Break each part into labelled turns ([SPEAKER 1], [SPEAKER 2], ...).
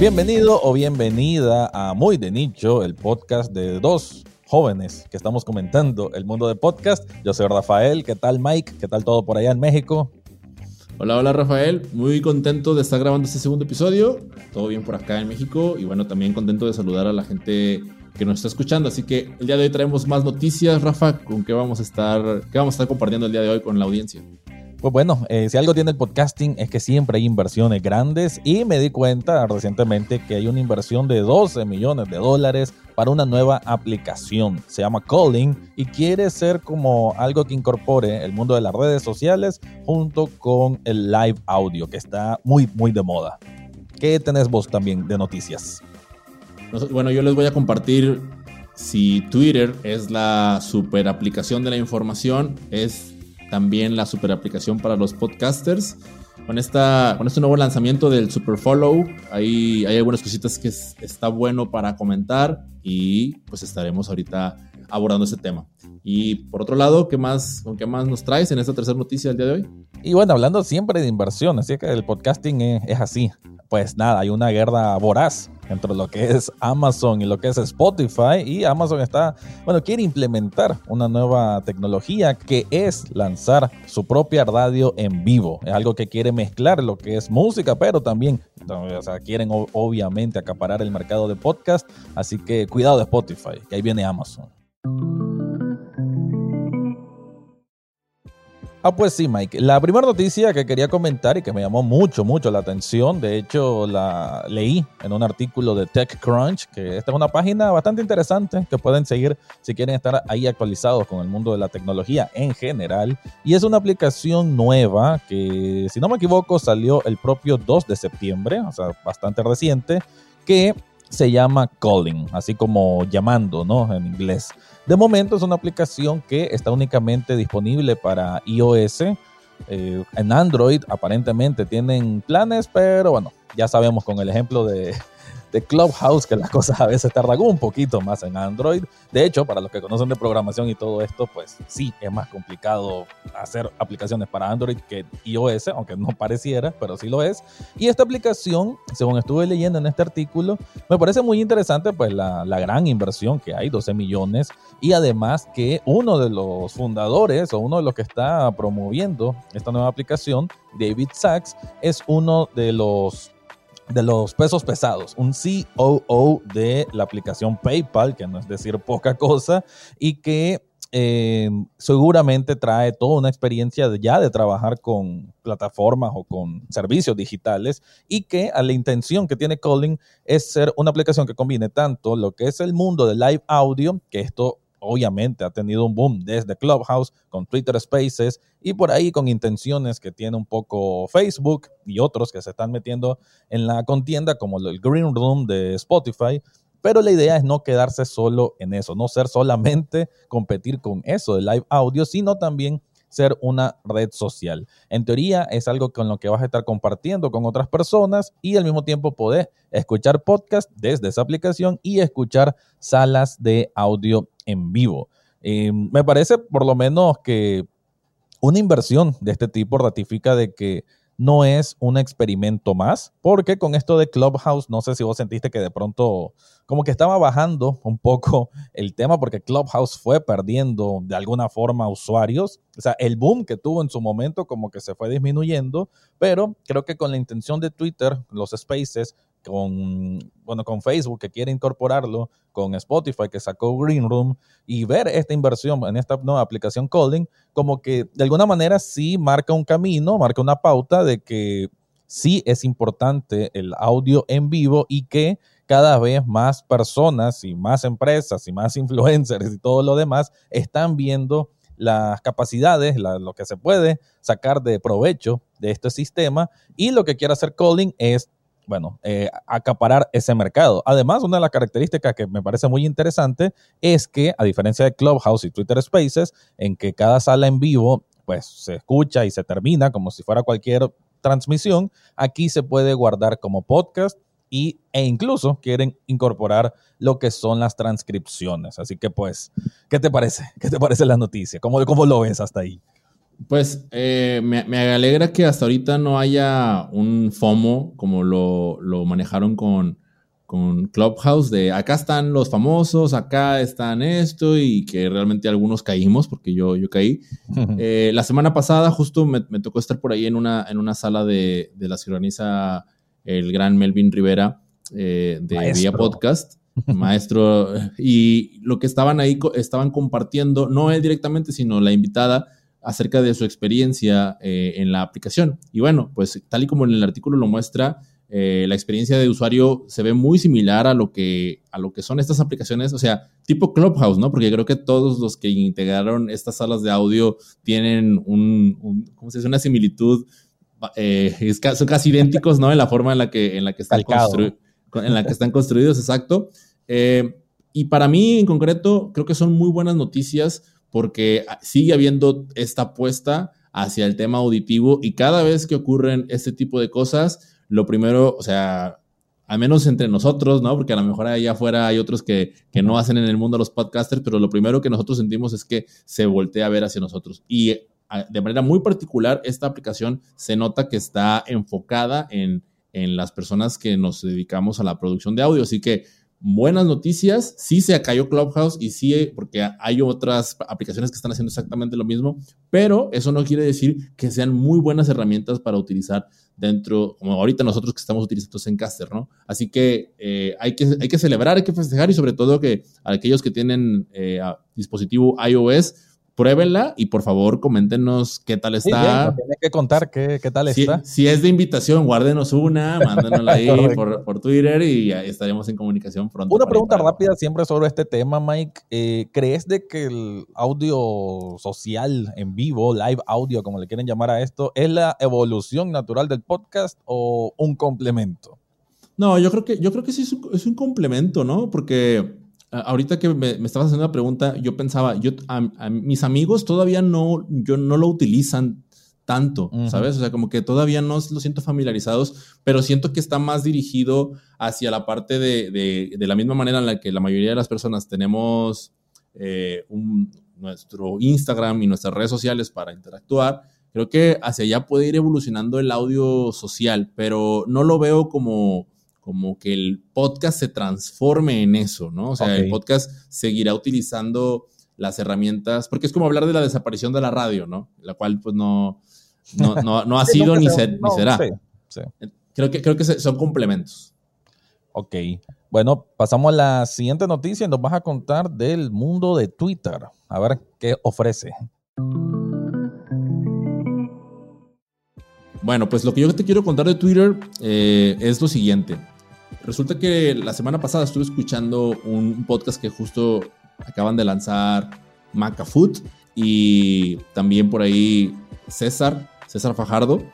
[SPEAKER 1] Bienvenido o bienvenida a Muy de Nicho, el podcast de dos jóvenes que estamos comentando el mundo de podcast. Yo soy Rafael, ¿qué tal Mike? ¿Qué tal todo por allá en México?
[SPEAKER 2] Hola, hola Rafael, muy contento de estar grabando este segundo episodio. Todo bien por acá en México y bueno, también contento de saludar a la gente que nos está escuchando. Así que el día de hoy traemos más noticias, Rafa, con qué vamos a estar, qué vamos a estar compartiendo el día de hoy con la audiencia.
[SPEAKER 1] Pues bueno, eh, si algo tiene el podcasting es que siempre hay inversiones grandes y me di cuenta recientemente que hay una inversión de 12 millones de dólares para una nueva aplicación. Se llama Calling y quiere ser como algo que incorpore el mundo de las redes sociales junto con el live audio que está muy muy de moda. ¿Qué tenés vos también de noticias?
[SPEAKER 2] Bueno, yo les voy a compartir si Twitter es la super aplicación de la información, es también la super aplicación para los podcasters. Con, esta, con este nuevo lanzamiento del Super Follow, ahí hay algunas cositas que está bueno para comentar y pues estaremos ahorita abordando ese tema. Y por otro lado, ¿qué más, ¿con qué más nos traes en esta tercera noticia del día de hoy?
[SPEAKER 1] Y bueno, hablando siempre de inversión, así que el podcasting es así. Pues nada, hay una guerra voraz entre lo que es Amazon y lo que es Spotify. Y Amazon está, bueno, quiere implementar una nueva tecnología que es lanzar su propia radio en vivo. Es algo que quiere mezclar lo que es música, pero también, quieren obviamente acaparar el mercado de podcast. Así que cuidado de Spotify, que ahí viene Amazon. Ah, pues sí, Mike. La primera noticia que quería comentar y que me llamó mucho, mucho la atención, de hecho la leí en un artículo de TechCrunch, que esta es una página bastante interesante que pueden seguir si quieren estar ahí actualizados con el mundo de la tecnología en general. Y es una aplicación nueva que, si no me equivoco, salió el propio 2 de septiembre, o sea, bastante reciente, que se llama Calling, así como llamando, ¿no? En inglés. De momento es una aplicación que está únicamente disponible para iOS. Eh, en Android aparentemente tienen planes, pero bueno, ya sabemos con el ejemplo de, de Clubhouse, que las cosas a veces tardan un poquito más en Android. De hecho, para los que conocen de programación y todo esto, pues sí, es más complicado hacer aplicaciones para Android que iOS, aunque no pareciera, pero sí lo es. Y esta aplicación, según estuve leyendo en este artículo, me parece muy interesante, pues la, la gran inversión que hay, 12 millones, y además que uno de los fundadores o uno de los que está promoviendo esta nueva aplicación, David Sachs, es uno de los de los pesos pesados, un COO de la aplicación PayPal, que no es decir poca cosa, y que eh, seguramente trae toda una experiencia ya de trabajar con plataformas o con servicios digitales y que a la intención que tiene Calling es ser una aplicación que combine tanto lo que es el mundo de live audio, que esto obviamente ha tenido un boom desde Clubhouse, con Twitter Spaces y por ahí con intenciones que tiene un poco Facebook y otros que se están metiendo en la contienda como el Green Room de Spotify. Pero la idea es no quedarse solo en eso, no ser solamente competir con eso de live audio, sino también ser una red social. En teoría es algo con lo que vas a estar compartiendo con otras personas y al mismo tiempo poder escuchar podcast desde esa aplicación y escuchar salas de audio en vivo. Eh, me parece por lo menos que una inversión de este tipo ratifica de que no es un experimento más, porque con esto de Clubhouse, no sé si vos sentiste que de pronto como que estaba bajando un poco el tema, porque Clubhouse fue perdiendo de alguna forma usuarios, o sea, el boom que tuvo en su momento como que se fue disminuyendo, pero creo que con la intención de Twitter, los spaces, con, bueno, con Facebook que quiere incorporarlo, con Spotify que sacó Green Room y ver esta inversión en esta nueva aplicación Calling, como que de alguna manera sí marca un camino, marca una pauta de que sí es importante el audio en vivo y que cada vez más personas y más empresas y más influencers y todo lo demás están viendo las capacidades, lo que se puede sacar de provecho de este sistema. Y lo que quiere hacer Calling es bueno, eh, acaparar ese mercado. Además, una de las características que me parece muy interesante es que, a diferencia de Clubhouse y Twitter Spaces, en que cada sala en vivo pues se escucha y se termina como si fuera cualquier transmisión, aquí se puede guardar como podcast y, e incluso quieren incorporar lo que son las transcripciones. Así que pues, ¿qué te parece? ¿Qué te parece la noticia? ¿Cómo, cómo lo ves hasta ahí?
[SPEAKER 2] Pues eh, me, alegra que hasta ahorita no haya un FOMO como lo, lo manejaron con, con Clubhouse de acá están los famosos, acá están esto y que realmente algunos caímos porque yo, yo caí. Eh, la semana pasada justo me, tocó estar por ahí en una, en una sala de, de la ciudadaniza el gran Melvin Rivera eh, de Vía Podcast, maestro, y lo que estaban ahí, estaban compartiendo, no él directamente, sino la invitada, acerca de su experiencia eh, en la aplicación. Y bueno, pues tal y como en el artículo lo muestra, eh, la experiencia de usuario se ve muy similar a lo, que, a lo que son estas aplicaciones, o sea, tipo Clubhouse, ¿no? Porque creo que todos los que integraron estas salas de audio tienen un, ¿cómo se dice? Una similitud, eh, son casi idénticos, ¿no? En la forma en la que, en la que, están, en la que están construidos, exacto. Y para mí, en concreto, creo que son muy buenas noticias porque sigue habiendo esta apuesta hacia el tema auditivo y cada vez que ocurren este tipo de cosas, lo primero, o sea, al menos entre nosotros, ¿no? Porque a lo mejor allá afuera hay otros que, que no hacen en el mundo los podcasters, pero lo primero que nosotros sentimos es que se voltea a ver hacia nosotros. Y de manera muy particular, esta aplicación se nota que está enfocada en, en las personas que nos dedicamos a la producción de audio. Así que buenas noticias. Sí se cayó Clubhouse y sí, porque hay otras aplicaciones que están haciendo exactamente lo mismo, pero eso no quiere decir que sean muy buenas herramientas para utilizar dentro, como ahorita nosotros que estamos utilizando Zencaster, ¿no? Así que, eh, hay que hay que celebrar, hay que festejar y sobre todo que aquellos que tienen eh, dispositivo iOS, pruébenla y por favor coméntenos qué tal está.
[SPEAKER 1] Sí, que contar qué, qué tal está.
[SPEAKER 2] Si es de invitación, guárdenos una, mándenosla ahí por, por, Twitter y estaremos en comunicación pronto.
[SPEAKER 1] Una pregunta rápida siempre sobre este tema, Mike. Eh, ¿Crees de que el audio social en vivo, live audio, como le quieren llamar a esto, es la evolución natural del podcast o un complemento?
[SPEAKER 2] No, yo creo que, yo creo que sí es un, es un complemento, ¿no? Porque ahorita que me, estabas haciendo la pregunta, yo pensaba, yo, a, mis amigos todavía no, yo no lo utilizan tanto, ¿sabes? O sea, como que todavía no lo siento familiarizados, pero siento que está más dirigido hacia la parte de, de, la misma manera en la que la mayoría de las personas tenemos eh, nuestro Instagram y nuestras redes sociales para interactuar. Creo que hacia allá puede ir evolucionando el audio social, pero no lo veo como como que el podcast se transforme en eso, ¿no? O sea, el podcast seguirá utilizando las herramientas, porque es como hablar de la desaparición de la radio, ¿no? La cual pues no, no, ha sido ni, será. Creo que, creo que son complementos.
[SPEAKER 1] Ok. Bueno, pasamos a la siguiente noticia y nos vas a contar del mundo de Twitter. A ver qué ofrece.
[SPEAKER 2] Bueno, pues lo que yo te quiero contar de Twitter eh, es lo siguiente. Resulta que la semana pasada estuve escuchando un podcast que justo acaban de lanzar Macafoot y también por ahí César, César Fajardo,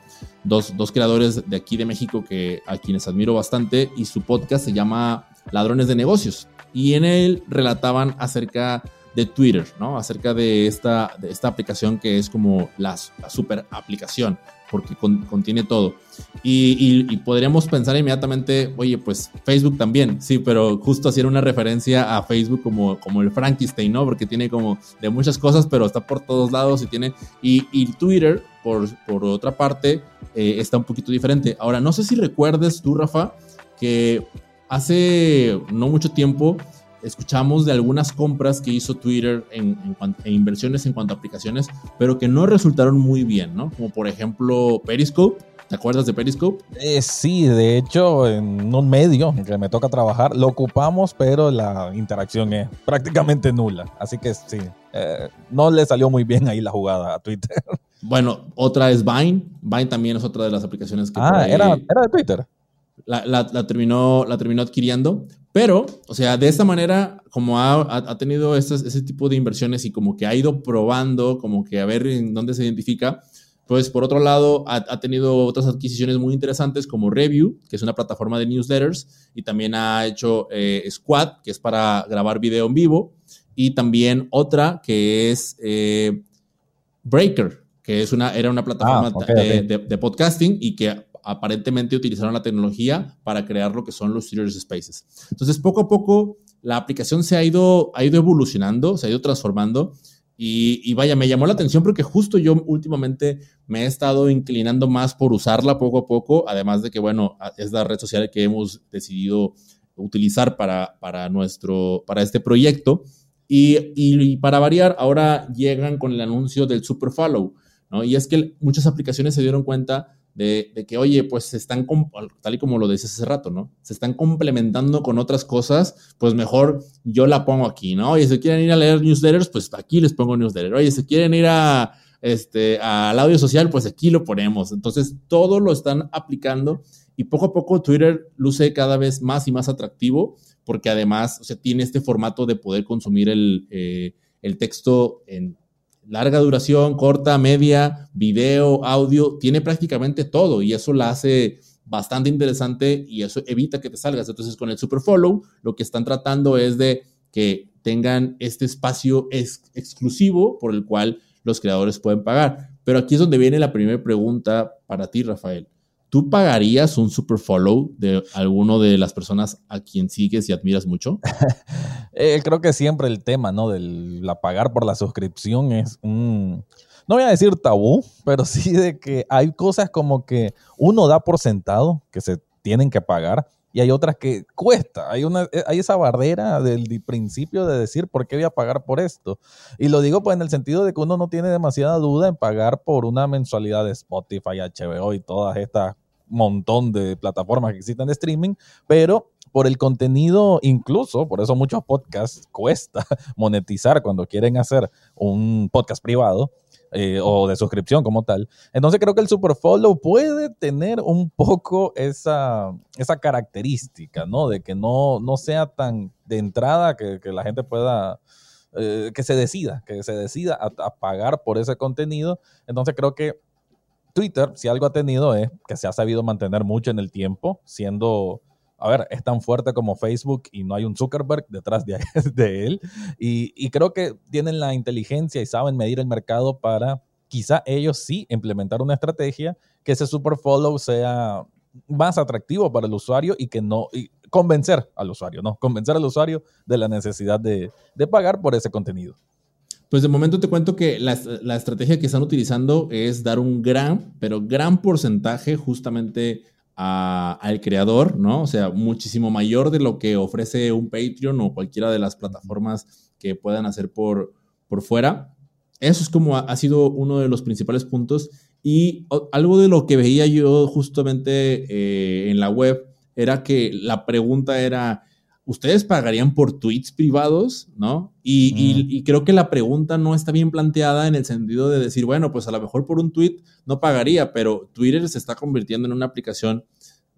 [SPEAKER 2] dos, creadores de aquí de México que a quienes admiro bastante y su podcast se llama Ladrones de Negocios y en él relataban acerca de Twitter, ¿no? Acerca de esta, esta aplicación que es como la, la super aplicación porque contiene todo. Y, podríamos pensar inmediatamente, oye, pues Facebook también, sí, pero justo hacer una referencia a Facebook como, como el Frankenstein, ¿no? Porque tiene como de muchas cosas, pero está por todos lados y tiene... Y, Twitter, por, por, otra parte, eh, está un poquito diferente. Ahora, no sé si recuerdes tú, Rafa, que hace no mucho tiempo escuchamos de algunas compras que hizo Twitter en, en, inversiones en cuanto a aplicaciones, pero que no resultaron muy bien, ¿no? Como por ejemplo Periscope. ¿Te acuerdas de Periscope?
[SPEAKER 1] Eh, sí, de hecho, en un medio en que me toca trabajar, lo ocupamos, pero la interacción es prácticamente nula. Así que sí, eh, no le salió muy bien ahí la jugada a Twitter.
[SPEAKER 2] Bueno, otra es Vine. Vine también es otra de las aplicaciones que...
[SPEAKER 1] Ah, era, era de Twitter.
[SPEAKER 2] La, la, terminó, la terminó adquiriendo, pero, o sea, de esta manera, como ha, tenido ese tipo de inversiones y como que ha ido probando, como que a ver en dónde se identifica, pues por otro lado, ha, tenido otras adquisiciones muy interesantes como Review, que es una plataforma de newsletters, y también ha hecho eh, Squad, que es para grabar video en vivo, y también otra que es eh, Breaker, que es una, era una plataforma ah, de, podcasting y que aparentemente utilizaron la tecnología para crear lo que son los Twitter Spaces. Entonces, poco a poco, la aplicación se ha ido, ha ido evolucionando, se ha ido transformando Y, vaya, me llamó la atención porque justo yo últimamente me he estado inclinando más por usarla poco a poco, además de que, bueno, es la red social que hemos decidido utilizar para, para, nuestro, para este proyecto. Y, y, para variar, ahora llegan con el anuncio del Super Follow, ¿no? Y es que muchas aplicaciones se dieron cuenta de, que, oye, pues se están, tal y como lo decías hace rato, ¿no? Se están complementando con otras cosas, pues mejor yo la pongo aquí, ¿no? Oye, si quieren ir a leer newsletters, pues aquí les pongo newsletter. Oye, si quieren ir a, este, al audio social, pues aquí lo ponemos. Entonces, todo lo están aplicando y poco a poco Twitter luce cada vez más y más atractivo porque además, o sea, tiene este formato de poder consumir el, eh, el texto en larga duración, corta, media, video, audio, tiene prácticamente todo y eso la hace bastante interesante y eso evita que te salgas. Entonces con el Super Follow lo que están tratando es de que tengan este espacio exclusivo por el cual los creadores pueden pagar. Pero aquí es donde viene la primera pregunta para ti, Rafael. ¿Tú pagarías un super follow de alguno de las personas a quien sigues y admiras mucho?
[SPEAKER 1] Eh, creo que siempre el tema, ¿no? De la pagar por la suscripción es un, no voy a decir tabú, pero sí de que hay cosas como que uno da por sentado que se tienen que pagar y hay otras que cuesta. Hay, una, eh, hay esa barrera del principio de decir por qué voy a pagar por esto. Y lo digo pues en el sentido de que uno no tiene demasiada duda en pagar por una mensualidad de Spotify, HBO y todas estas montón de plataformas que existen de streaming, pero por el contenido, incluso, por eso muchos podcasts cuesta monetizar cuando quieren hacer un podcast privado eh, o de suscripción como tal. Entonces creo que el Superfollow puede tener un poco esa, esa característica, ¿no? De que no, no sea tan de entrada que, la gente pueda... Eh, que se decida, que se decida a pagar por ese contenido. Entonces creo que Twitter, si algo ha tenido es que se ha sabido mantener mucho en el tiempo, siendo, a ver, es tan fuerte como Facebook y no hay un Zuckerberg detrás de, de él. Y, creo que tienen la inteligencia y saben medir el mercado para quizá ellos sí implementar una estrategia que ese super follow sea más atractivo para el usuario y que no convencer al usuario, ¿no? Convencer al usuario de la necesidad de pagar por ese contenido.
[SPEAKER 2] Pues de momento te cuento que la, estrategia que están utilizando es dar un gran, pero gran porcentaje justamente al creador, ¿no? O sea, muchísimo mayor de lo que ofrece un Patreon o cualquiera de las plataformas que puedan hacer por, por fuera. Eso es como ha, sido uno de los principales puntos. Y algo de lo que veía yo justamente eh, en la web era que la pregunta era, ustedes pagarían por tweets privados, ¿no? Y, creo que la pregunta no está bien planteada en el sentido de decir, bueno, pues a lo mejor por un tweet no pagaría, pero Twitter se está convirtiendo en una aplicación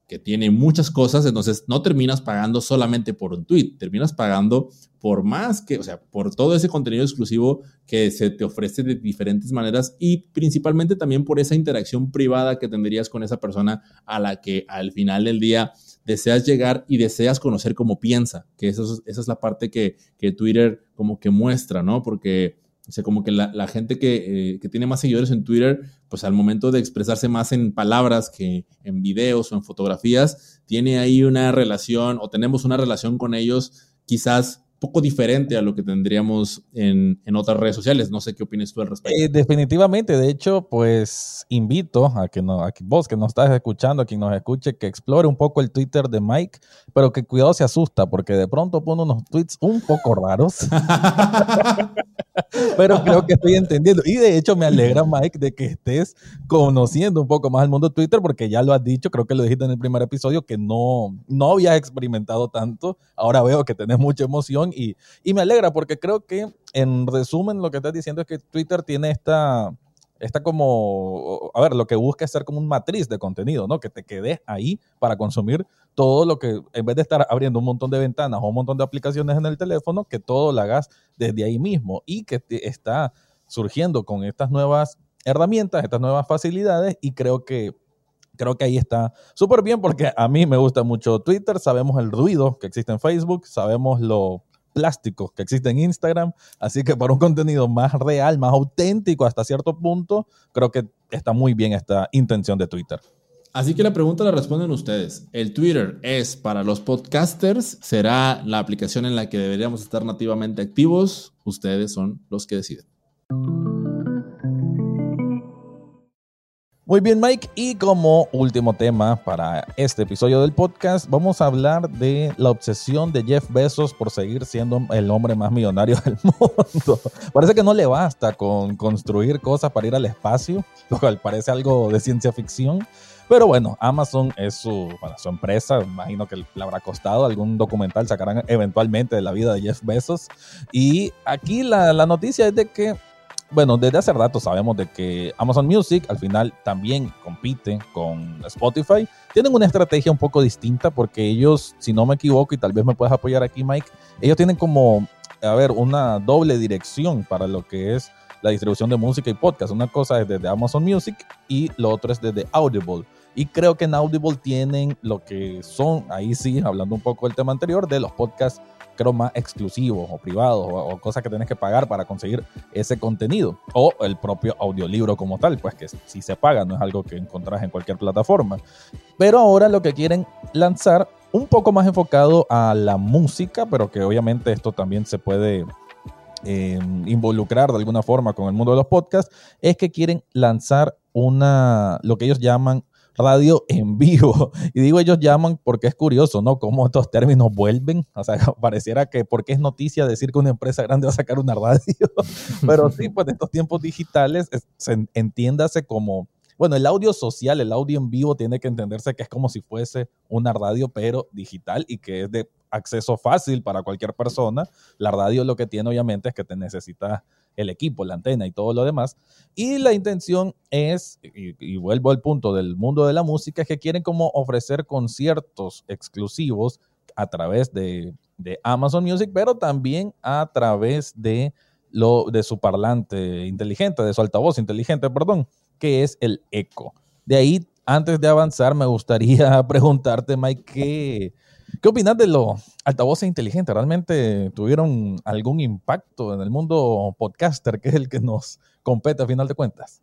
[SPEAKER 2] que tiene muchas cosas, entonces no terminas pagando solamente por un tweet, terminas pagando por más que, o sea, por todo ese contenido exclusivo que se te ofrece de diferentes maneras y principalmente también por esa interacción privada que tendrías con esa persona a la que al final del día deseas llegar y deseas conocer cómo piensa, que eso esa es la parte que, Twitter como que muestra, ¿no? Porque, o sea, como que la, gente que, eh, que, tiene más seguidores en Twitter, pues al momento de expresarse más en palabras que en videos o en fotografías, tiene ahí una relación o tenemos una relación con ellos quizás poco diferente a lo que tendríamos en, otras redes sociales. No sé qué opinas tú al respecto.
[SPEAKER 1] Eh, definitivamente, de hecho, pues invito a que no, a vos que nos estás escuchando, a quien nos escuche, que explore un poco el Twitter de Mike, pero que cuidado se asusta, porque de pronto pone unos tweets un poco raros. pero creo que estoy entendiendo. Y de hecho me alegra, Mike, de que estés conociendo un poco más el mundo de Twitter, porque ya lo has dicho, creo que lo dijiste en el primer episodio, que no, no habías experimentado tanto. Ahora veo que tenés mucha emoción y, y me alegra, porque creo que en resumen lo que estás diciendo es que Twitter tiene esta está como, a ver, lo que busca es ser como un matriz de contenido, ¿no? Que te quedes ahí para consumir todo lo que, en vez de estar abriendo un montón de ventanas o un montón de aplicaciones en el teléfono, que todo lo hagas desde ahí mismo y que está surgiendo con estas nuevas herramientas, estas nuevas facilidades y creo que creo que ahí está súper bien porque a mí me gusta mucho Twitter, sabemos el ruido que existe en Facebook, sabemos lo plásticos que existe en Instagram. Así que para un contenido más real, más auténtico hasta cierto punto, creo que está muy bien esta intención de Twitter.
[SPEAKER 2] Así que la pregunta la responden ustedes. ¿El Twitter es para los podcasters? ¿Será la aplicación en la que deberíamos estar nativamente activos? Ustedes son los que deciden.
[SPEAKER 1] Muy bien, Mike. Y como último tema para este episodio del podcast, vamos a hablar de la obsesión de Jeff Bezos por seguir siendo el hombre más millonario del mundo. Parece que no le basta con construir cosas para ir al espacio, lo cual parece algo de ciencia ficción. Pero bueno, Amazon es su, su empresa, imagino que le habrá costado, algún documental sacarán eventualmente de la vida de Jeff Bezos. Y aquí la noticia es de que bueno, desde hace rato sabemos de que Amazon Music al final también compite con Spotify. Tienen una estrategia un poco distinta porque ellos, si no me equivoco, y tal vez me puedes apoyar aquí, Mike, ellos tienen como, a ver, una doble dirección para lo que es la distribución de música y podcast. Una cosa es desde Amazon Music y lo otro es desde Audible. Y creo que en Audible tienen lo que son, ahí sí, hablando un poco del tema anterior, de los podcasts creo, más exclusivos o privados o, cosas que tienes que pagar para conseguir ese contenido. O el propio audiolibro como tal, pues que si se paga, no es algo que encontrás en cualquier plataforma. Pero ahora lo que quieren lanzar, un poco más enfocado a la música, pero que obviamente esto también se puede eh, involucrar de alguna forma con el mundo de los podcasts, es que quieren lanzar una, lo que ellos llaman radio en vivo. Y digo ellos llaman porque es curioso, ¿no? Cómo estos términos vuelven. O sea, pareciera que porque es noticia decir que una empresa grande va a sacar una radio. Pero sí, pues en estos tiempos digitales, entiéndase como, bueno, el audio social, el audio en vivo tiene que entenderse que es como si fuese una radio, pero digital y que es de acceso fácil para cualquier persona. La radio lo que tiene obviamente es que te necesitas el equipo, la antena y todo lo demás. Y la intención es, y, vuelvo al punto del mundo de la música, es que quieren como ofrecer conciertos exclusivos a través de, Amazon Music, pero también a través de, lo, de su parlante inteligente, de su altavoz inteligente, perdón, que es el Echo. De ahí, antes de avanzar, me gustaría preguntarte, Mike, ¿qué, ¿Qué opinas de los altavoces inteligentes? ¿Realmente tuvieron algún impacto en el mundo podcaster, que es el que nos compete a final de cuentas?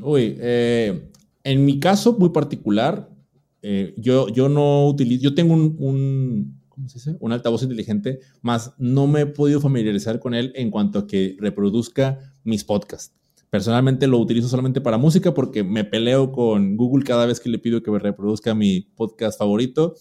[SPEAKER 2] Uy, eh, en mi caso muy particular, eh, yo, yo no utilizo, yo tengo un, un altavoz inteligente, más no me he podido familiarizar con él en cuanto a que reproduzca mis podcasts. Personalmente lo utilizo solamente para música porque me peleo con Google cada vez que le pido que me reproduzca mi podcast favorito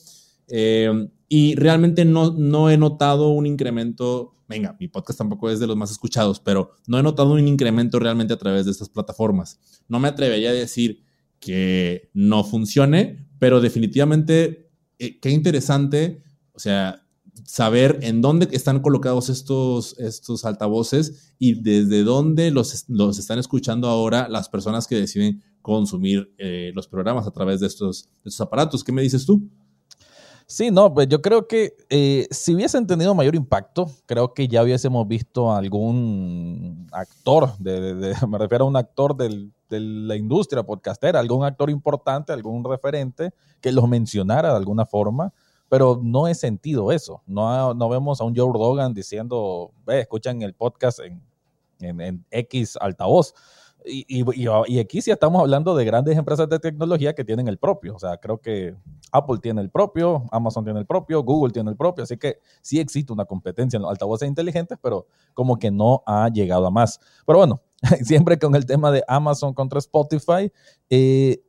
[SPEAKER 2] eh, y realmente no, no he notado un incremento, venga, mi podcast tampoco es de los más escuchados, pero no he notado un incremento realmente a través de estas plataformas. No me atrevería a decir que no funcione, pero definitivamente, eh, qué interesante, o sea, saber en dónde están colocados estos, estos altavoces y desde dónde los, los están escuchando ahora las personas que deciden consumir eh, los programas a través de estos, de estos aparatos. ¿Qué me dices tú?
[SPEAKER 1] Sí, no, pues yo creo que eh, si hubiesen tenido mayor impacto, creo que ya hubiésemos visto algún actor, de, me refiero a un actor de la industria podcastera, algún actor importante, algún referente que los mencionara de alguna forma, pero no he sentido eso. No, no vemos a un Joe Rogan diciendo, ve, escuchan el podcast en, en, en X altavoz. Y, y, aquí sí estamos hablando de grandes empresas de tecnología que tienen el propio. O sea, creo que Apple tiene el propio, Amazon tiene el propio, Google tiene el propio. Así que sí existe una competencia en los altavoces inteligentes, pero como que no ha llegado a más. Pero bueno, siempre con el tema de Amazon contra Spotify, eh,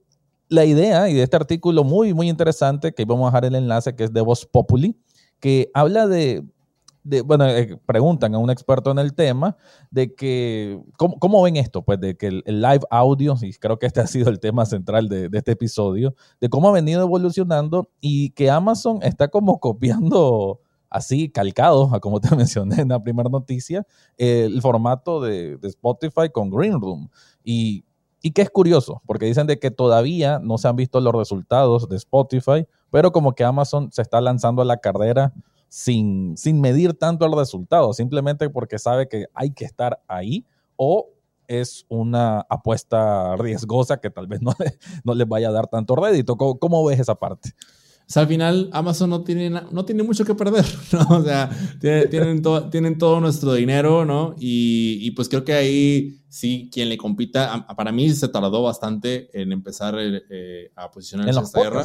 [SPEAKER 1] la idea y de este artículo muy, muy interesante, que vamos a dejar el enlace, que es de Voz Populi, que habla de bueno, eh, preguntan a un experto en el tema de que, ¿cómo, ven esto? Pues de que el, live audio, y creo que este ha sido el tema central de, este episodio, de cómo ha venido evolucionando y que Amazon está como copiando así, calcado, a como te mencioné en la primera noticia, el formato de, Spotify con Green Room. Y, y que es curioso, porque dicen de que todavía no se han visto los resultados de Spotify, pero como que Amazon se está lanzando a la carrera sin, sin medir tanto el resultado, simplemente porque sabe que hay que estar ahí o es una apuesta riesgosa que tal vez no, no les vaya a dar tanto rédito. ¿Cómo, ves esa parte?
[SPEAKER 2] O sea, al final Amazon no tiene, no tiene mucho que perder, ¿no? O sea, tienen, tienen todo nuestro dinero, ¿no? Y, pues creo que ahí sí, quien le compita, para mí se tardó bastante en empezar eh, a posicionar en esta guerra.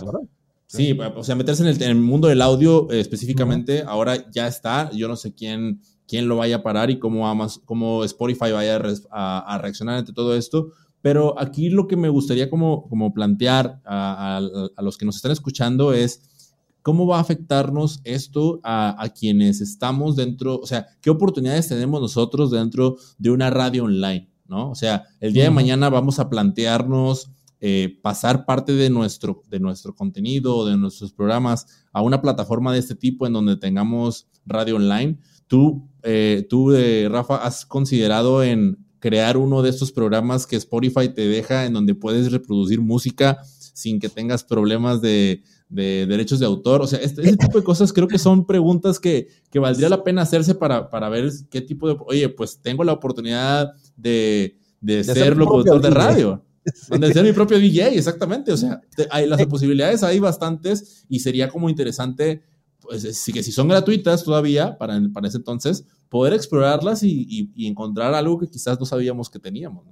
[SPEAKER 2] Sí, o sea, meterse en el, mundo del audio eh, específicamente, ahora ya está. Yo no sé quién, quién lo vaya a parar y cómo, cómo Spotify vaya a, reaccionar ante todo esto, Pero aquí lo que me gustaría como, como plantear a, los que nos están escuchando es cómo va a afectarnos esto a, quienes estamos dentro, o sea, qué oportunidades tenemos nosotros dentro de una radio online, ¿no? O sea, el día de mañana vamos a plantearnos eh, pasar parte de nuestro, de nuestro contenido, de nuestros programas a una plataforma de este tipo en donde tengamos radio online. Tú, eh, tú eh, Rafa, has considerado en crear uno de estos programas que Spotify te deja en donde puedes reproducir música sin que tengas problemas de, derechos de autor. O sea, este, ese tipo de cosas creo que son preguntas que, valdría la pena hacerse para, para, ver qué tipo de... Oye, pues tengo la oportunidad de, de, ser locutor de radio. Donde ser mi propio DJ, exactamente. O sea, hay las posibilidades hay bastantes y sería como interesante, pues sí que si son gratuitas todavía para, para ese entonces, poder explorarlas y, encontrar algo que quizás no sabíamos que teníamos.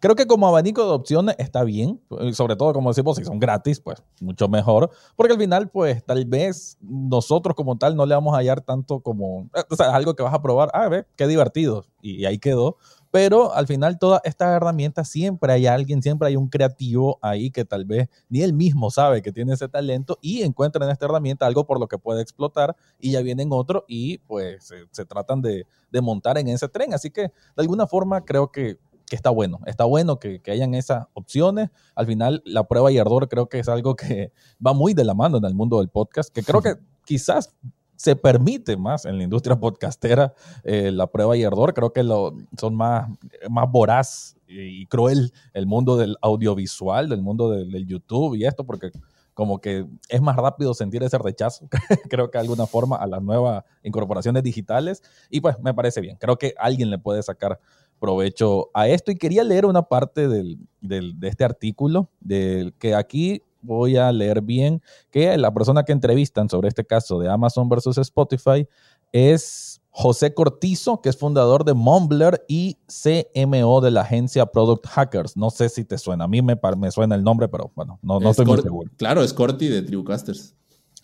[SPEAKER 1] Creo que como abanico de opciones está bien, sobre todo como decimos, si son gratis, pues mucho mejor, porque al final, pues tal vez nosotros como tal no le vamos a hallar tanto como, o sea, algo que vas a probar, ah, ve, qué divertido, y ahí quedó, pero al final todas estas herramientas siempre hay alguien, siempre hay un creativo ahí que tal vez ni él mismo sabe que tiene ese talento y encuentra en esta herramienta algo por lo que puede explotar y ya vienen otros y pues se, tratan de, montar en ese tren. Así que de alguna forma creo que, está bueno, está bueno que, que, hayan esas opciones. Al final la prueba y ardor creo que es algo que va muy de la mano en el mundo del podcast, que creo que quizás se permite más en la industria podcastera eh, la prueba y error. Creo que son más, más voraz y cruel el mundo del audiovisual, del mundo del, YouTube y esto, porque como que es más rápido sentir ese rechazo, creo que de alguna forma, a las nuevas incorporaciones digitales. Y pues me parece bien. Creo que alguien le puede sacar provecho a esto. Y quería leer una parte del, de este artículo, del que aquí voy a leer bien, que la persona que entrevistan sobre este caso de Amazon versus Spotify es José Cortizo, que es fundador de Mumbler y CMO de la agencia Product Hackers. No sé si te suena, a mí me, me suena el nombre, pero bueno, no, no estoy muy seguro.
[SPEAKER 2] Claro, es Corti de Tribucasters.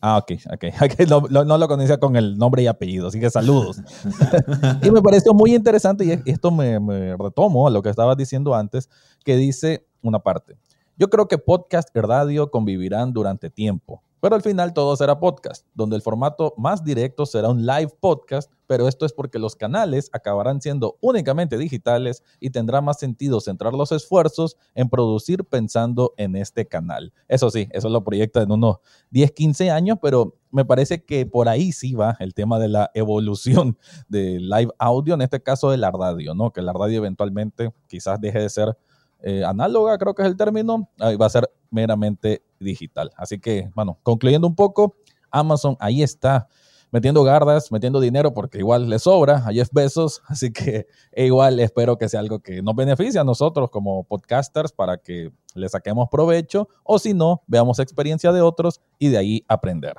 [SPEAKER 1] Ah, ok, ok. No, no, lo conocía con el nombre y apellido, así que saludos. y me pareció muy interesante, y esto me, me retomo a lo que estabas diciendo antes, que dice una parte. Yo creo que podcast y radio convivirán durante tiempo, pero al final todo será podcast, donde el formato más directo será un live podcast, pero esto es porque los canales acabarán siendo únicamente digitales y tendrá más sentido centrar los esfuerzos en producir pensando en este canal. Eso sí, eso lo proyecta en unos 10, 15 años, pero me parece que por ahí sí va el tema de la evolución de live audio, en este caso de la radio, ¿no? Que la radio eventualmente quizás deje de ser eh, análoga, creo que es el término, va a ser meramente digital. Así que, bueno, concluyendo un poco, Amazon ahí está metiendo gardas, metiendo dinero porque igual le sobra a Jeff Bezos, así que igual espero que sea algo que nos beneficie a nosotros como podcasters para que le saquemos provecho o si no, veamos experiencia de otros y de ahí aprender.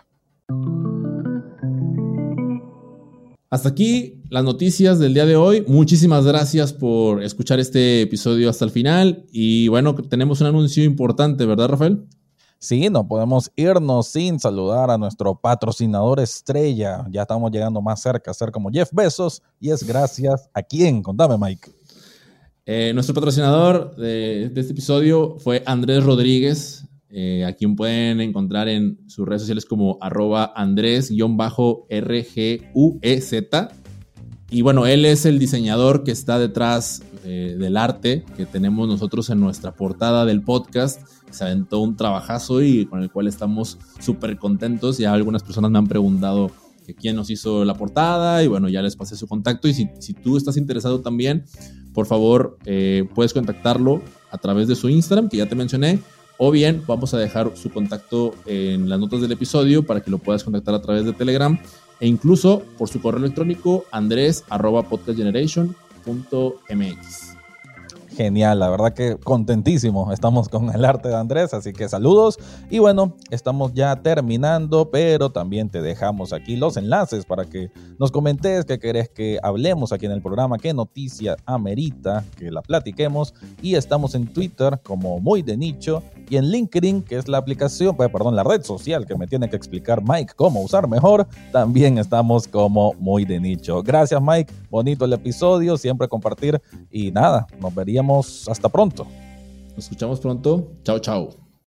[SPEAKER 2] Hasta aquí las noticias del día de hoy. Muchísimas gracias por escuchar este episodio hasta el final. Y bueno, tenemos un anuncio importante, ¿verdad, Rafael?
[SPEAKER 1] Sí, no podemos irnos sin saludar a nuestro patrocinador estrella. Ya estamos llegando más cerca a ser como Jeff Bezos. Y es gracias a quién. Contame, Mike.
[SPEAKER 2] Eh, nuestro patrocinador de, de, este episodio fue Andrés Rodríguez, eh, a quien pueden encontrar en sus redes sociales como arroba Andrés-RGUEZ. Y bueno, él es el diseñador que está detrás eh, del arte que tenemos nosotros en nuestra portada del podcast. Se aventó un trabajazo y con el cual estamos súper contentos. Ya algunas personas me han preguntado quién nos hizo la portada y bueno, ya les pasé su contacto. Y si, tú estás interesado también, por favor, eh, puedes contactarlo a través de su Instagram, que ya te mencioné, o bien vamos a dejar su contacto en las notas del episodio para que lo puedas contactar a través de Telegram e incluso por su correo electrónico andres.podcastgeneration.mx.
[SPEAKER 1] Genial, la verdad que contentísimo estamos con el arte de Andrés, así que saludos. Y bueno, estamos ya terminando, pero también te dejamos aquí los enlaces para que nos comentes qué querés que hablemos aquí en el programa, qué noticia amerita que la platiquemos. Y estamos en Twitter como muy de nicho y en LinkedIn, que es la aplicación, pues, perdón, la red social que me tiene que explicar Mike cómo usar mejor, también estamos como muy de nicho. Gracias Mike, bonito el episodio, siempre compartir y nada, nos veríamos hasta pronto.
[SPEAKER 2] Nos escuchamos pronto. Chao, chao.